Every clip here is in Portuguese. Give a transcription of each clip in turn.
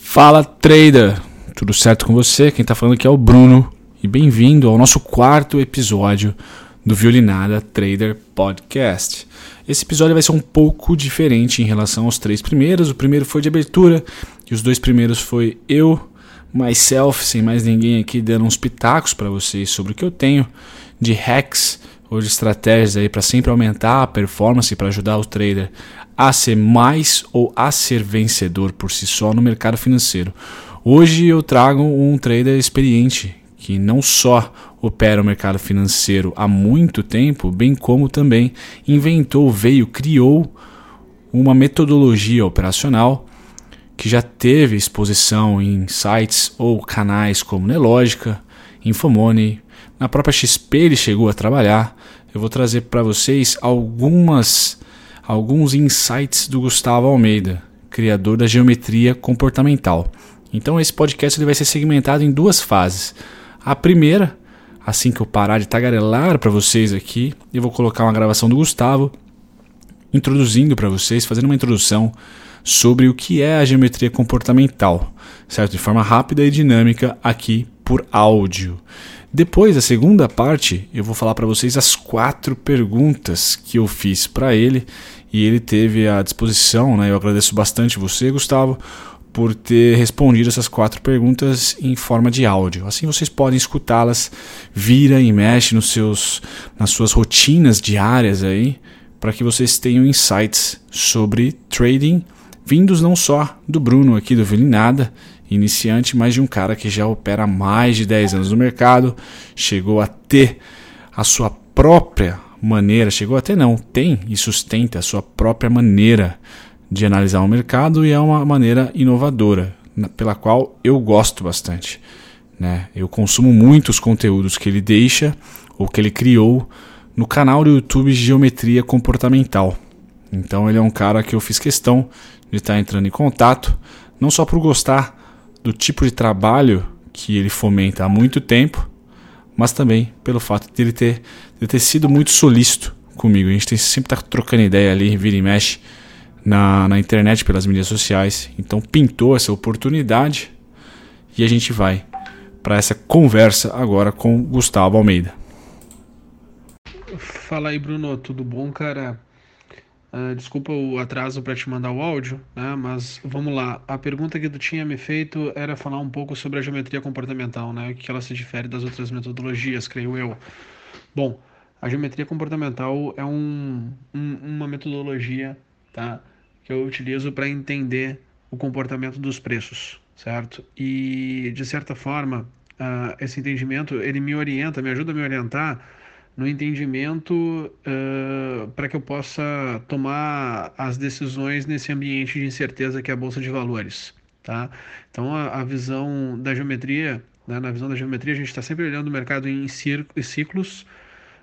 Fala trader, tudo certo com você? Quem está falando aqui é o Bruno e bem-vindo ao nosso quarto episódio do Violinada Trader Podcast. Esse episódio vai ser um pouco diferente em relação aos três primeiros. O primeiro foi de abertura e os dois primeiros foi eu, myself, sem mais ninguém aqui dando uns pitacos para vocês sobre o que eu tenho de hacks ou de estratégias aí para sempre aumentar a performance para ajudar o trader a ser mais ou a ser vencedor por si só no mercado financeiro. Hoje eu trago um trader experiente que não só opera o mercado financeiro há muito tempo, bem como também inventou, veio, criou uma metodologia operacional que já teve exposição em sites ou canais como Nelogica, Infomoney, na própria XP ele chegou a trabalhar. Eu vou trazer para vocês algumas alguns insights do Gustavo Almeida, criador da geometria comportamental. Então esse podcast ele vai ser segmentado em duas fases. A primeira, assim que eu parar de tagarelar para vocês aqui, eu vou colocar uma gravação do Gustavo introduzindo para vocês, fazendo uma introdução sobre o que é a geometria comportamental, certo? De forma rápida e dinâmica aqui por áudio. Depois, a segunda parte, eu vou falar para vocês as quatro perguntas que eu fiz para ele e ele teve à disposição, né? Eu agradeço bastante você, Gustavo, por ter respondido essas quatro perguntas em forma de áudio. Assim vocês podem escutá-las, vira e mexe nos seus, nas suas rotinas diárias aí, para que vocês tenham insights sobre trading, vindos não só do Bruno aqui do Vilinada, iniciante, mas de um cara que já opera há mais de 10 anos no mercado, chegou a ter a sua própria maneira, chegou até não, tem e sustenta a sua própria maneira de analisar o mercado e é uma maneira inovadora, pela qual eu gosto bastante. Né? Eu consumo muitos conteúdos que ele deixa ou que ele criou no canal do YouTube Geometria Comportamental. Então ele é um cara que eu fiz questão de estar entrando em contato, não só por gostar do tipo de trabalho que ele fomenta há muito tempo, mas também pelo fato de ele ter, de ter sido muito solícito comigo. A gente tem, sempre está trocando ideia ali, vira e mexe na, na internet, pelas mídias sociais. Então pintou essa oportunidade e a gente vai para essa conversa agora com Gustavo Almeida. Fala aí, Bruno, tudo bom, cara? Uh, desculpa o atraso para te mandar o áudio, né? mas vamos lá. A pergunta que tu tinha me feito era falar um pouco sobre a geometria comportamental, né? que ela se difere das outras metodologias, creio eu. Bom, a geometria comportamental é um, um, uma metodologia tá? que eu utilizo para entender o comportamento dos preços, certo? E, de certa forma, uh, esse entendimento ele me orienta, me ajuda a me orientar no entendimento uh, para que eu possa tomar as decisões nesse ambiente de incerteza que é a bolsa de valores, tá? Então a, a visão da geometria, né, na visão da geometria a gente está sempre olhando o mercado em ciclos,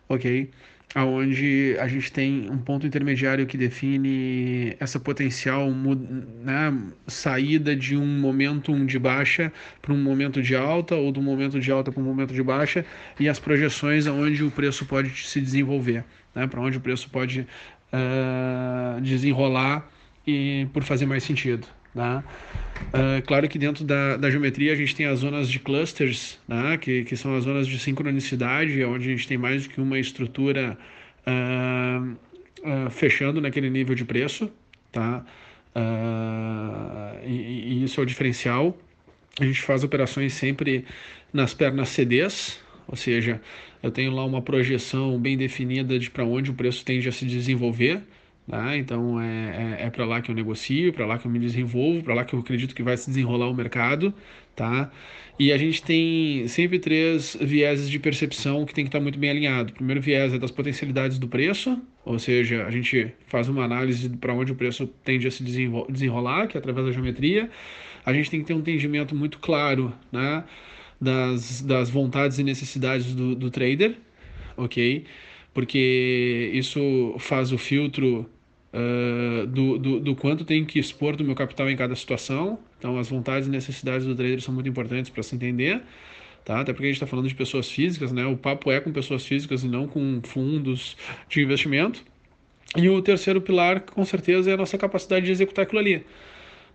ok? Aonde a gente tem um ponto intermediário que define essa potencial né, saída de um momento de baixa para um momento de alta ou do momento de alta para um momento de baixa e as projeções aonde o preço pode se desenvolver, né, para onde o preço pode uh, desenrolar e por fazer mais sentido. Né? Uh, claro que dentro da, da geometria a gente tem as zonas de clusters, né? que, que são as zonas de sincronicidade, onde a gente tem mais do que uma estrutura uh, uh, fechando naquele nível de preço. Tá? E, e, isso é o diferencial. A gente faz operações sempre nas pernas CDs, ou seja, eu tenho lá uma projeção bem definida de para onde o preço tende a se desenvolver. Tá? Então é, é, é para lá que eu negocio, para lá que eu me desenvolvo, para lá que eu acredito que vai se desenrolar o mercado. Tá? E a gente tem sempre três vieses de percepção que tem que estar muito bem alinhado. O primeiro viés é das potencialidades do preço, ou seja, a gente faz uma análise para onde o preço tende a se desenrolar, que é através da geometria. A gente tem que ter um entendimento muito claro né, das, das vontades e necessidades do, do trader, ok? Porque isso faz o filtro uh, do, do, do, quanto tenho que expor do meu capital em cada situação. Então, as vontades e necessidades do trader são muito importantes para se entender. Tá? Até porque a gente está falando de pessoas físicas, né? O papo é com pessoas físicas e não com fundos de investimento. E o terceiro pilar, com certeza, é a nossa capacidade de executar aquilo ali.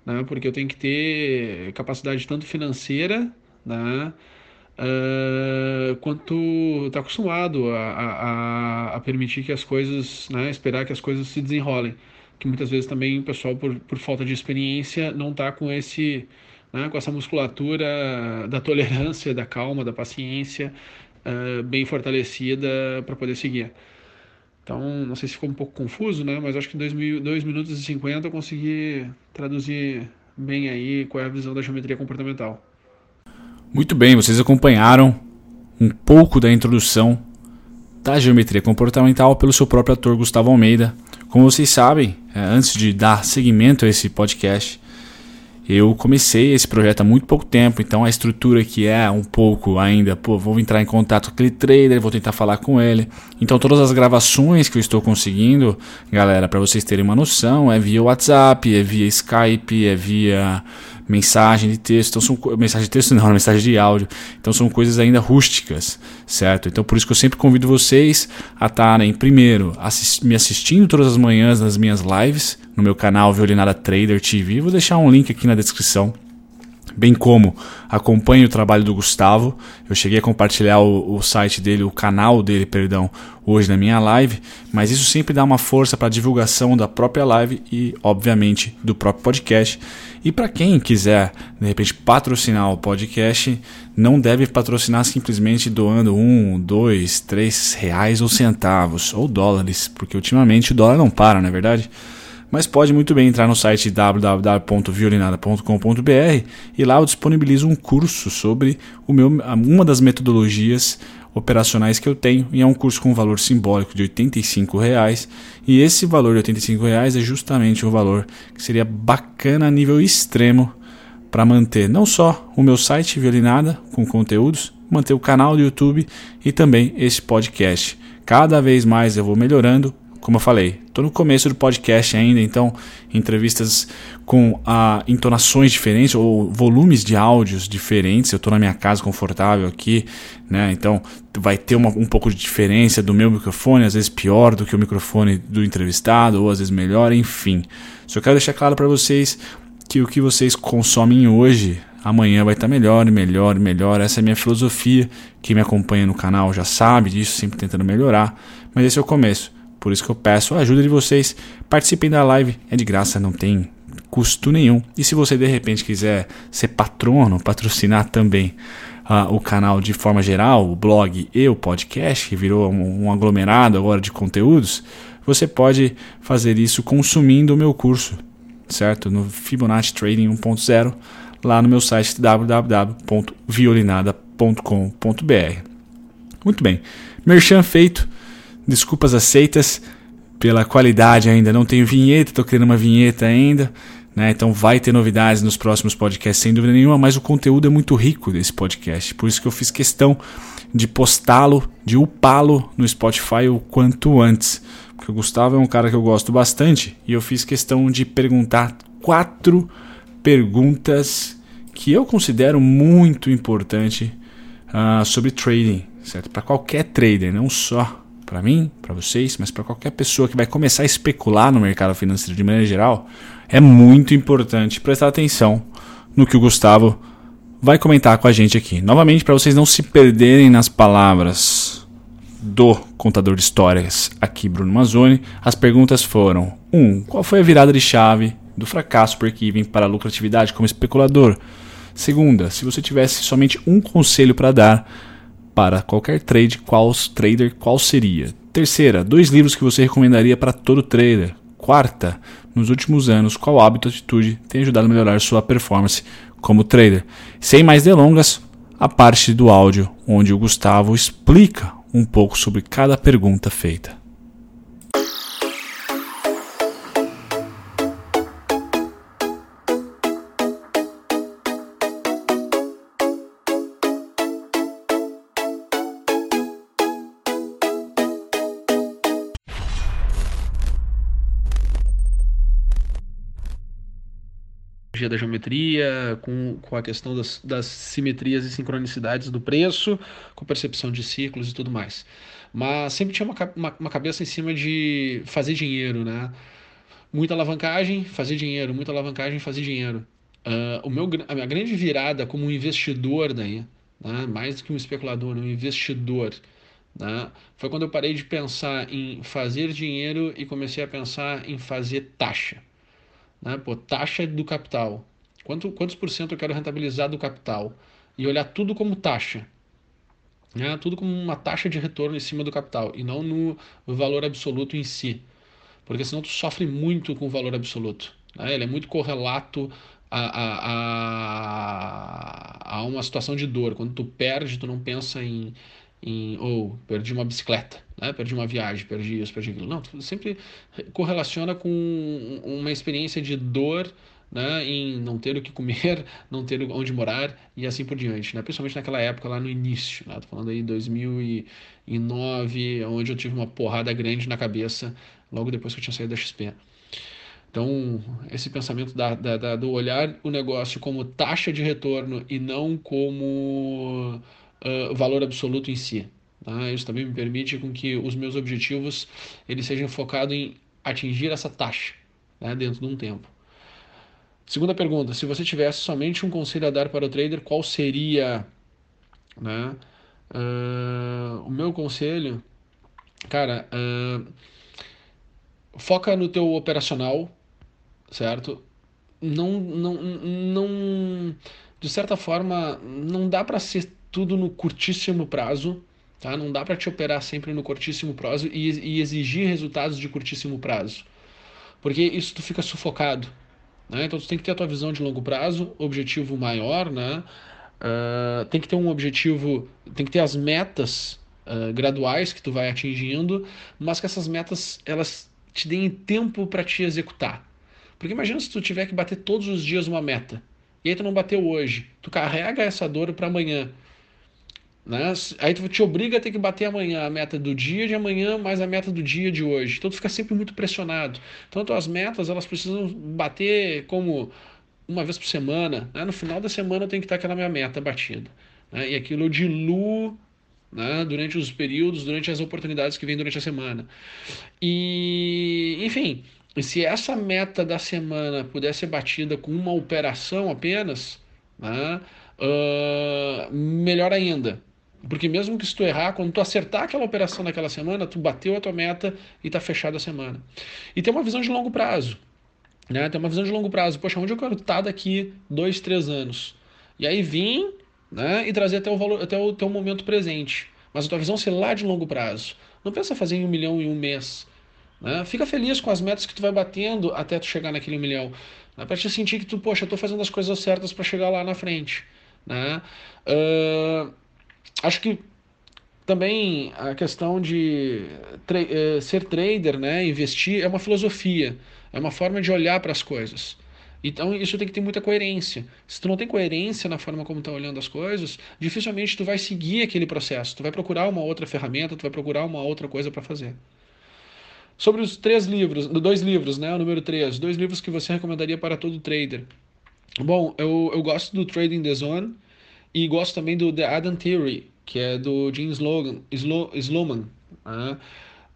né? Porque eu tenho que ter capacidade tanto financeira, né? Quanto está acostumado a, a, a, permitir que as coisas, né, esperar que as coisas se desenrolem. Que muitas vezes também o pessoal, por, por falta de experiência, não está com esse, né, com essa musculatura da tolerância, da calma, da paciência uh, bem fortalecida para poder seguir. Então, não sei se ficou um pouco confuso, né? Mas acho que em 2 minutos e 50 eu consegui traduzir bem aí qual é a visão da geometria comportamental. Muito bem, vocês acompanharam um pouco da introdução da geometria comportamental pelo seu próprio ator Gustavo Almeida. Como vocês sabem, é, antes de dar seguimento a esse podcast, eu comecei esse projeto há muito pouco tempo, então a estrutura que é um pouco ainda, pô, vou entrar em contato com aquele trader, vou tentar falar com ele. Então todas as gravações que eu estou conseguindo, galera, para vocês terem uma noção, é via WhatsApp, é via Skype, é via mensagem de texto, então são mensagem de texto não, mensagem de áudio. Então são coisas ainda rústicas, certo? Então por isso que eu sempre convido vocês a estarem primeiro assist me assistindo todas as manhãs nas minhas lives no meu canal Violinada Trader TV. Vou deixar um link aqui na descrição bem como acompanhe o trabalho do Gustavo. Eu cheguei a compartilhar o, o, site dele, o canal dele, perdão, hoje na minha live, mas isso sempre dá uma força para a divulgação da própria live e, obviamente, do próprio podcast. E para quem quiser, de repente, patrocinar o podcast, não deve patrocinar simplesmente doando um, dois, três reais ou centavos ou dólares, porque ultimamente o dólar não para, não é verdade? mas pode muito bem entrar no site www.violinada.com.br e lá eu disponibilizo um curso sobre meu, uma das metodologias operacionais que eu tenho e é um curso com um valor simbólico de R$ reais e esse valor de R$ reais é justamente um valor que seria bacana a nível extremo para manter não só o meu site Violinada com conteúdos, manter o canal do YouTube e também esse podcast. Cada vez mais eu vou melhorando, como eu falei, estou no começo do podcast ainda, então entrevistas com ah, entonações diferentes ou volumes de áudios diferentes. Eu estou na minha casa confortável aqui, né? Então vai ter uma, um pouco de diferença do meu microfone, às vezes pior do que o microfone do entrevistado, ou às vezes melhor, enfim. Só quero deixar claro para vocês que o que vocês consomem hoje amanhã vai estar melhor e melhor e melhor. Essa é a minha filosofia. Quem me acompanha no canal já sabe disso, sempre tentando melhorar. Mas esse é o começo. Por isso que eu peço a ajuda de vocês. Participem da live, é de graça, não tem custo nenhum. E se você de repente quiser ser patrono, patrocinar também uh, o canal de forma geral, o blog e o podcast, que virou um, um aglomerado agora de conteúdos, você pode fazer isso consumindo o meu curso, certo? No Fibonacci Trading 1.0, lá no meu site www.violinada.com.br. Muito bem, merchan feito. Desculpas aceitas pela qualidade ainda. Não tenho vinheta, estou criando uma vinheta ainda. Né? Então vai ter novidades nos próximos podcasts, sem dúvida nenhuma, mas o conteúdo é muito rico desse podcast. Por isso que eu fiz questão de postá-lo, de upá-lo no Spotify o quanto antes. Porque o Gustavo é um cara que eu gosto bastante e eu fiz questão de perguntar quatro perguntas que eu considero muito importante uh, sobre trading, certo? Para qualquer trader, não só para mim, para vocês, mas para qualquer pessoa que vai começar a especular no mercado financeiro de maneira geral, é muito importante prestar atenção no que o Gustavo vai comentar com a gente aqui. Novamente, para vocês não se perderem nas palavras do contador de histórias aqui, Bruno Mazzoni, as perguntas foram: 1. Um, qual foi a virada de chave do fracasso por Kevin para a lucratividade como especulador? Segunda, se você tivesse somente um conselho para dar para qualquer trade, qual trader, qual seria? Terceira, dois livros que você recomendaria para todo trader. Quarta, nos últimos anos, qual hábito ou atitude tem ajudado a melhorar sua performance como trader? Sem mais delongas, a parte do áudio onde o Gustavo explica um pouco sobre cada pergunta feita. Da geometria, com, com a questão das, das simetrias e sincronicidades do preço, com percepção de ciclos e tudo mais. Mas sempre tinha uma, uma, uma cabeça em cima de fazer dinheiro, né? Muita alavancagem, fazer dinheiro, muita alavancagem, fazer dinheiro. Uh, o meu, a minha grande virada como investidor daí, né, mais do que um especulador, um investidor, né, foi quando eu parei de pensar em fazer dinheiro e comecei a pensar em fazer taxa. Né? Pô, taxa do capital. Quanto, quantos por cento eu quero rentabilizar do capital? E olhar tudo como taxa. Né? Tudo como uma taxa de retorno em cima do capital e não no valor absoluto em si. Porque senão tu sofre muito com o valor absoluto. Né? Ele é muito correlato a, a, a, a uma situação de dor. Quando tu perde, tu não pensa em, em ou perdi uma bicicleta, né? perdi uma viagem, perdi isso, perdi aquilo. Não, sempre correlaciona com uma experiência de dor né, em não ter o que comer, não ter onde morar e assim por diante, né? principalmente naquela época lá no início, né? tô falando aí 2009, onde eu tive uma porrada grande na cabeça logo depois que eu tinha saído da XP. Então, esse pensamento da, da, da, do olhar o negócio como taxa de retorno e não como uh, valor absoluto em si. Tá? Isso também me permite com que os meus objetivos eles sejam focados em atingir essa taxa né, dentro de um tempo. Segunda pergunta: se você tivesse somente um conselho a dar para o trader, qual seria? Né? Uh, o meu conselho, cara, uh, foca no teu operacional, certo? Não, não, não, de certa forma, não dá para ser tudo no curtíssimo prazo, tá? Não dá para te operar sempre no curtíssimo prazo e, e, exigir resultados de curtíssimo prazo, porque isso tu fica sufocado, né? Então tu tem que ter a tua visão de longo prazo, objetivo maior, né? Uh, tem que ter um objetivo, tem que ter as metas uh, graduais que tu vai atingindo, mas que essas metas elas te deem tempo para te executar. Porque imagina se tu tiver que bater todos os dias uma meta. E aí tu não bateu hoje. Tu carrega essa dor para amanhã. Né? Aí tu te obriga a ter que bater amanhã a meta do dia de amanhã mais a meta do dia de hoje. Então tu fica sempre muito pressionado. Então as metas elas precisam bater como uma vez por semana. Né? No final da semana tem que estar aquela minha meta batida. Né? E aquilo eu diluo né? durante os períodos, durante as oportunidades que vêm durante a semana. E, enfim, se essa meta da semana puder ser batida com uma operação apenas, né, uh, melhor ainda. Porque mesmo que se tu errar, quando tu acertar aquela operação naquela semana, tu bateu a tua meta e está fechada a semana. E tem uma visão de longo prazo. Né? Tem uma visão de longo prazo. Poxa, onde eu quero estar daqui dois, três anos? E aí vir né, e trazer até o, valor, até o teu momento presente. Mas a tua visão ser lá de longo prazo. Não pensa fazer em um milhão em um mês. Né? Fica feliz com as metas que tu vai batendo até tu chegar naquele milhão. Né? Para te sentir que tu, poxa, eu tô fazendo as coisas certas para chegar lá na frente. Né? Uh, acho que também a questão de tra uh, ser trader, né, investir, é uma filosofia, é uma forma de olhar para as coisas. Então isso tem que ter muita coerência. Se tu não tem coerência na forma como tá olhando as coisas, dificilmente tu vai seguir aquele processo. Tu vai procurar uma outra ferramenta, tu vai procurar uma outra coisa para fazer. Sobre os três livros, dois livros, né? O número três, dois livros que você recomendaria para todo trader. Bom, eu, eu gosto do Trading the Zone e gosto também do The Adam Theory, que é do Jim Slogan, Slo, Sloman. Né?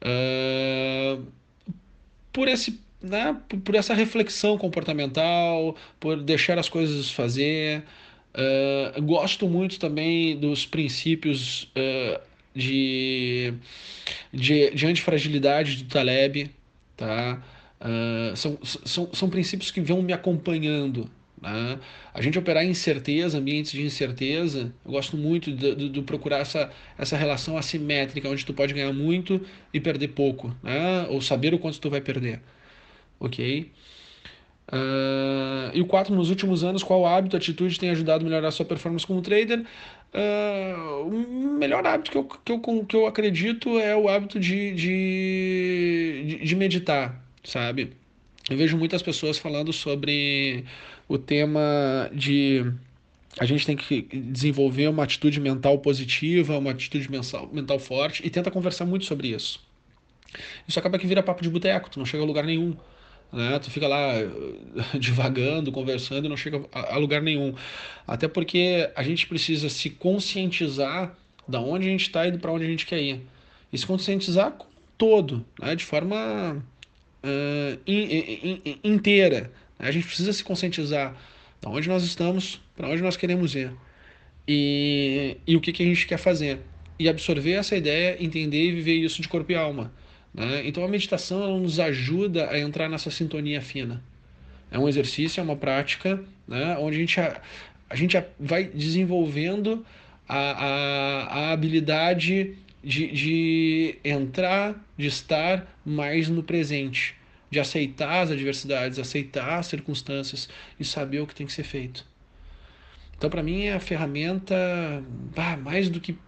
Uh, por, esse, né? Por, essa reflexão comportamental, por deixar as coisas fazer. Uh, gosto muito também dos princípios uh, de, de, de antifragilidade do Taleb, tá? Uh, são, são, são princípios que vão me acompanhando. Né? A gente operar em incerteza, ambientes de incerteza, eu gosto muito de, procurar essa, essa relação assimétrica, onde tu pode ganhar muito e perder pouco, né? ou saber o quanto tu vai perder. Ok? Uh, e o 4, nos últimos anos, qual hábito, atitude tem ajudado a melhorar a sua performance como trader? Uh, o melhor hábito que eu, que, eu, que eu acredito é o hábito de, de, de meditar, sabe? Eu vejo muitas pessoas falando sobre o tema de a gente tem que desenvolver uma atitude mental positiva, uma atitude mental, mental forte e tenta conversar muito sobre isso. Isso acaba que vira papo de boteco, tu não chega a lugar nenhum. Né? Tu fica lá divagando, conversando e não chega a, lugar nenhum. Até porque a gente precisa se conscientizar da onde a gente está e para onde a gente quer ir. E se conscientizar todo, né? de forma uh, in, in, inteira. A gente precisa se conscientizar de onde nós estamos, para onde nós queremos ir e, e o que, que a gente quer fazer. E absorver essa ideia, entender e viver isso de corpo e alma. Né? Então a meditação nos ajuda a entrar nessa sintonia fina. É um exercício, é uma prática, né? onde a gente, a, a gente vai desenvolvendo a, a, a habilidade de, de entrar, de estar mais no presente, de aceitar as adversidades, aceitar as circunstâncias e saber o que tem que ser feito. Então, para mim, é a ferramenta bah, mais do que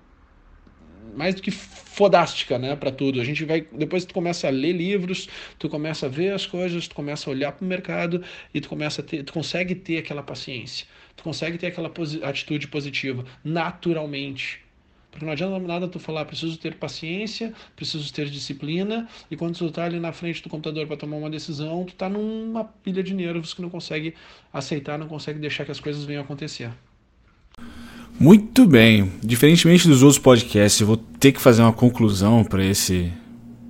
mais do que fodástica, né, para tudo. A gente vai depois tu começa a ler livros, tu começa a ver as coisas, tu começa a olhar para o mercado e tu começa a ter, tu consegue ter aquela paciência, tu consegue ter aquela atitude positiva naturalmente. Porque não adianta nada tu falar, preciso ter paciência, preciso ter disciplina, e quando tu tá ali na frente do computador para tomar uma decisão, tu tá numa pilha de nervos que não consegue aceitar, não consegue deixar que as coisas venham acontecer. Muito bem. Diferentemente dos outros podcasts, eu vou ter que fazer uma conclusão para esse,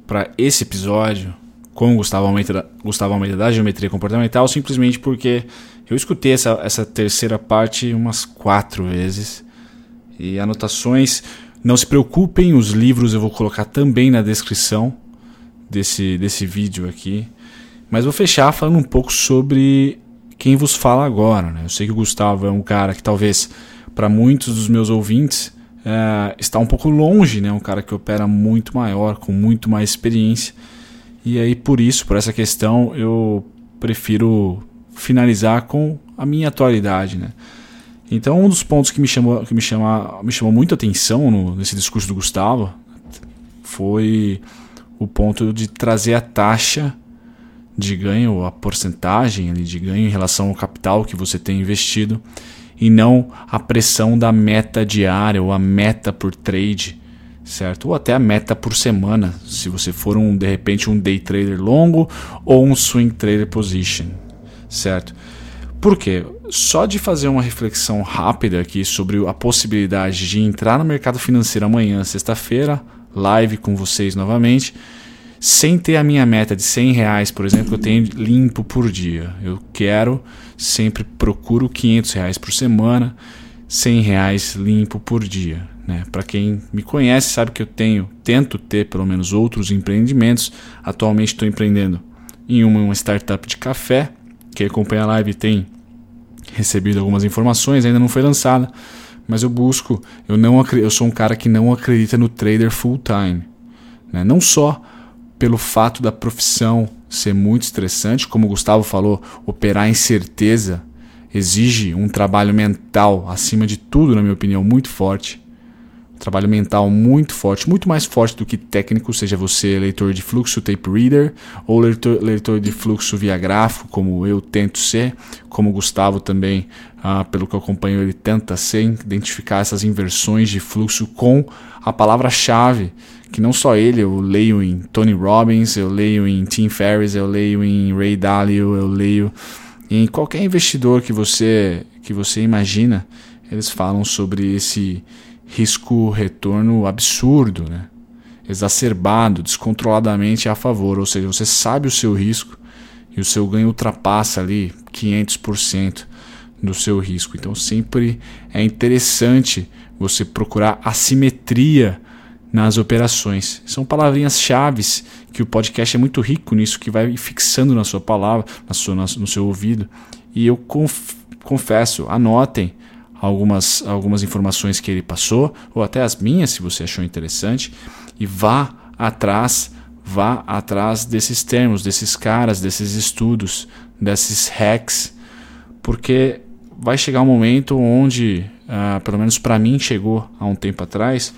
para esse episódio com o Gustavo Almeida, Gustavo Almeida da Geometria Comportamental, simplesmente porque eu escutei essa, essa terceira parte umas quatro vezes. E anotações, não se preocupem, os livros eu vou colocar também na descrição desse, desse vídeo aqui. Mas vou fechar falando um pouco sobre quem vos fala agora. Né? Eu sei que o Gustavo é um cara que talvez para muitos dos meus ouvintes, é, está um pouco longe, né? Um cara que opera muito maior, com muito mais experiência. E aí, por isso, por essa questão, eu prefiro finalizar com a minha atualidade, né? Então, um dos pontos que me chamou, que me chama, me chamou muito atenção no, nesse discurso do Gustavo foi o ponto de trazer a taxa de ganho, a porcentagem de ganho em relação ao capital que você tem investido e não a pressão da meta diária ou a meta por trade, certo? Ou até a meta por semana, se você for um de repente um day trader longo ou um swing trader position, certo? Por quê? Só de fazer uma reflexão rápida aqui sobre a possibilidade de entrar no mercado financeiro amanhã, sexta-feira, live com vocês novamente, sem ter a minha meta de 100 reais, por exemplo, que eu tenho limpo por dia. Eu quero, sempre procuro 500 reais por semana, 100 reais limpo por dia. Né? Para quem me conhece sabe que eu tenho, tento ter pelo menos outros empreendimentos. Atualmente estou empreendendo em uma, uma startup de café. Quem acompanha a live tem recebido algumas informações, ainda não foi lançada, mas eu busco, eu não eu sou um cara que não acredita no trader full time, né? Não só pelo fato da profissão ser muito estressante, como o Gustavo falou, operar incerteza exige um trabalho mental, acima de tudo, na minha opinião, muito forte. Trabalho mental muito forte, muito mais forte do que técnico, seja você leitor de fluxo tape reader ou leitor, leitor de fluxo via gráfico, como eu tento ser, como o Gustavo também, ah, pelo que eu acompanho, ele tenta ser, identificar essas inversões de fluxo com a palavra-chave que não só ele, eu leio em Tony Robbins, eu leio em Tim Ferriss, eu leio em Ray Dalio, eu leio em qualquer investidor que você que você imagina, eles falam sobre esse risco retorno absurdo, né? Exacerbado, descontroladamente a favor, ou seja, você sabe o seu risco e o seu ganho ultrapassa ali 500% do seu risco. Então sempre é interessante você procurar assimetria nas operações. São palavrinhas chaves que o podcast é muito rico nisso, que vai fixando na sua palavra, na sua, no seu ouvido. E eu conf, confesso, anotem algumas, algumas informações que ele passou, ou até as minhas, se você achou interessante, e vá atrás, vá atrás desses termos, desses caras, desses estudos, desses hacks, porque vai chegar um momento onde, uh, pelo menos para mim chegou há um tempo atrás,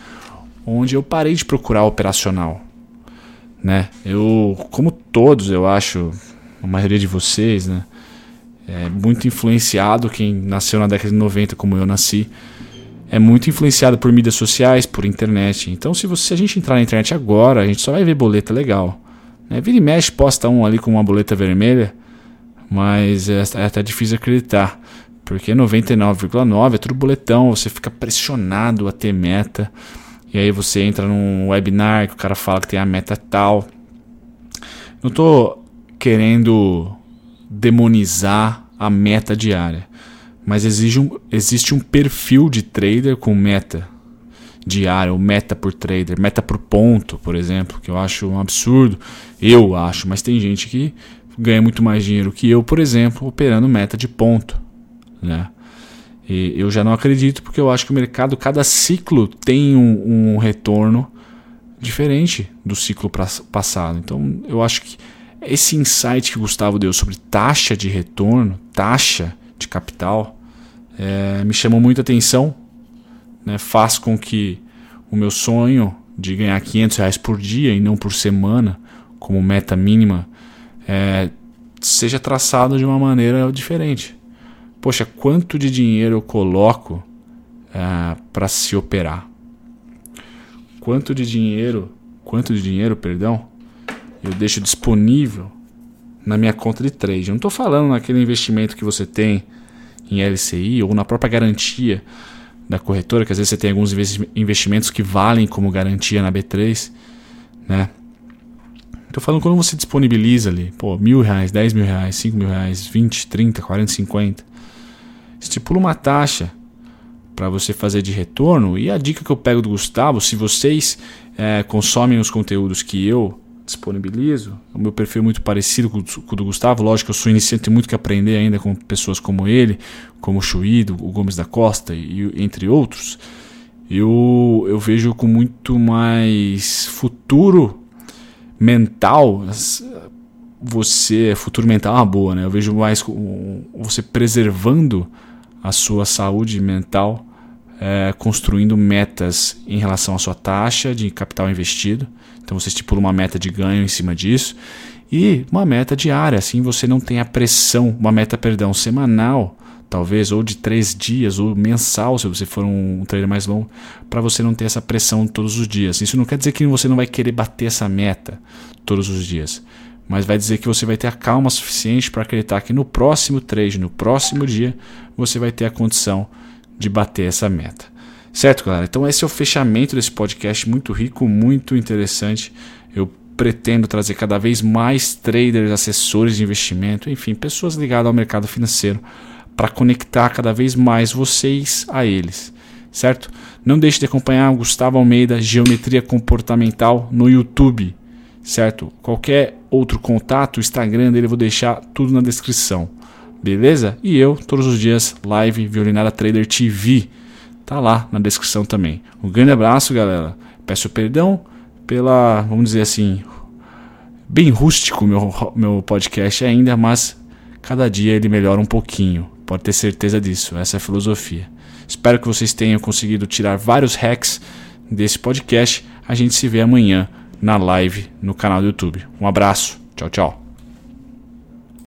onde eu parei de procurar operacional. Né? Eu, como todos, eu acho, a maioria de vocês, né? É muito influenciado, quem nasceu na década de 90 como eu nasci, é muito influenciado por mídias sociais, por internet. Então, se, você, se a gente entrar na internet agora, a gente só vai ver boleta legal. Né? Vira e mexe, posta um ali com uma boleta vermelha, mas é, é até difícil acreditar. Porque 99,9 é tudo boletão, você fica pressionado a ter meta. E aí você entra num webinar que o cara fala que tem a meta tal. Não tô querendo demonizar a meta diária, mas exige um, existe um perfil de trader com meta diária, ou meta por trader, meta por ponto, por exemplo, que eu acho um absurdo. Eu acho, mas tem gente que ganha muito mais dinheiro que eu, por exemplo, operando meta de ponto, né? E eu já não acredito porque eu acho que o mercado, cada ciclo tem um, um retorno diferente do ciclo passado. Então eu acho que esse insight que o Gustavo deu sobre taxa de retorno, taxa de capital, é, me chamou muita atenção. Né? Faz com que o meu sonho de ganhar 500 reais por dia e não por semana, como meta mínima, é, seja traçado de uma maneira diferente poxa, quanto de dinheiro eu coloco é, para se operar? Quanto de dinheiro, quanto de dinheiro, perdão, eu deixo disponível na minha conta de trade? Eu não estou falando naquele investimento que você tem em LCI ou na própria garantia da corretora, que às vezes você tem alguns investimentos que valem como garantia na B3, né? Estou falando quando você disponibiliza ali, pô, mil reais, dez mil reais, cinco mil reais, vinte, trinta, quarenta, cinquenta estipula uma taxa para você fazer de retorno. E a dica que eu pego do Gustavo, se vocês é, consomem os conteúdos que eu disponibilizo, o meu perfil é muito parecido com o do Gustavo, lógico que eu sou iniciante, tenho muito que aprender ainda com pessoas como ele, como o Chuído, o Gomes da Costa e entre outros. Eu, eu vejo com muito mais futuro mental você futuro mental é uma boa, né? Eu vejo mais você preservando a sua saúde mental, é, construindo metas em relação à sua taxa de capital investido. Então você estipula uma meta de ganho em cima disso e uma meta diária, assim você não tem a pressão, uma meta, perdão, semanal, talvez, ou de três dias, ou mensal, se você for um, trader mais longo, para você não ter essa pressão todos os dias. Isso não quer dizer que você não vai querer bater essa meta todos os dias mas vai dizer que você vai ter a calma suficiente para acreditar que no próximo trade, no próximo dia, você vai ter a condição de bater essa meta. Certo, galera? Então esse é o fechamento desse podcast muito rico, muito interessante. Eu pretendo trazer cada vez mais traders, assessores de investimento, enfim, pessoas ligadas ao mercado financeiro para conectar cada vez mais vocês a eles, certo? Não deixe de acompanhar o Gustavo Almeida Geometria Comportamental no YouTube certo? Qualquer outro contato, Instagram dele eu vou deixar tudo na descrição, beleza? E eu, todos os dias, live Violinada Trader TV, tá lá na descrição também. Um grande abraço, galera. Peço perdão pela, vamos dizer assim, bem rústico meu, meu podcast ainda, mas cada dia ele melhora um pouquinho. Pode ter certeza disso, essa é a filosofia. Espero que vocês tenham conseguido tirar vários hacks desse podcast. A gente se vê amanhã na live no canal do YouTube. Um abraço, tchau, tchau.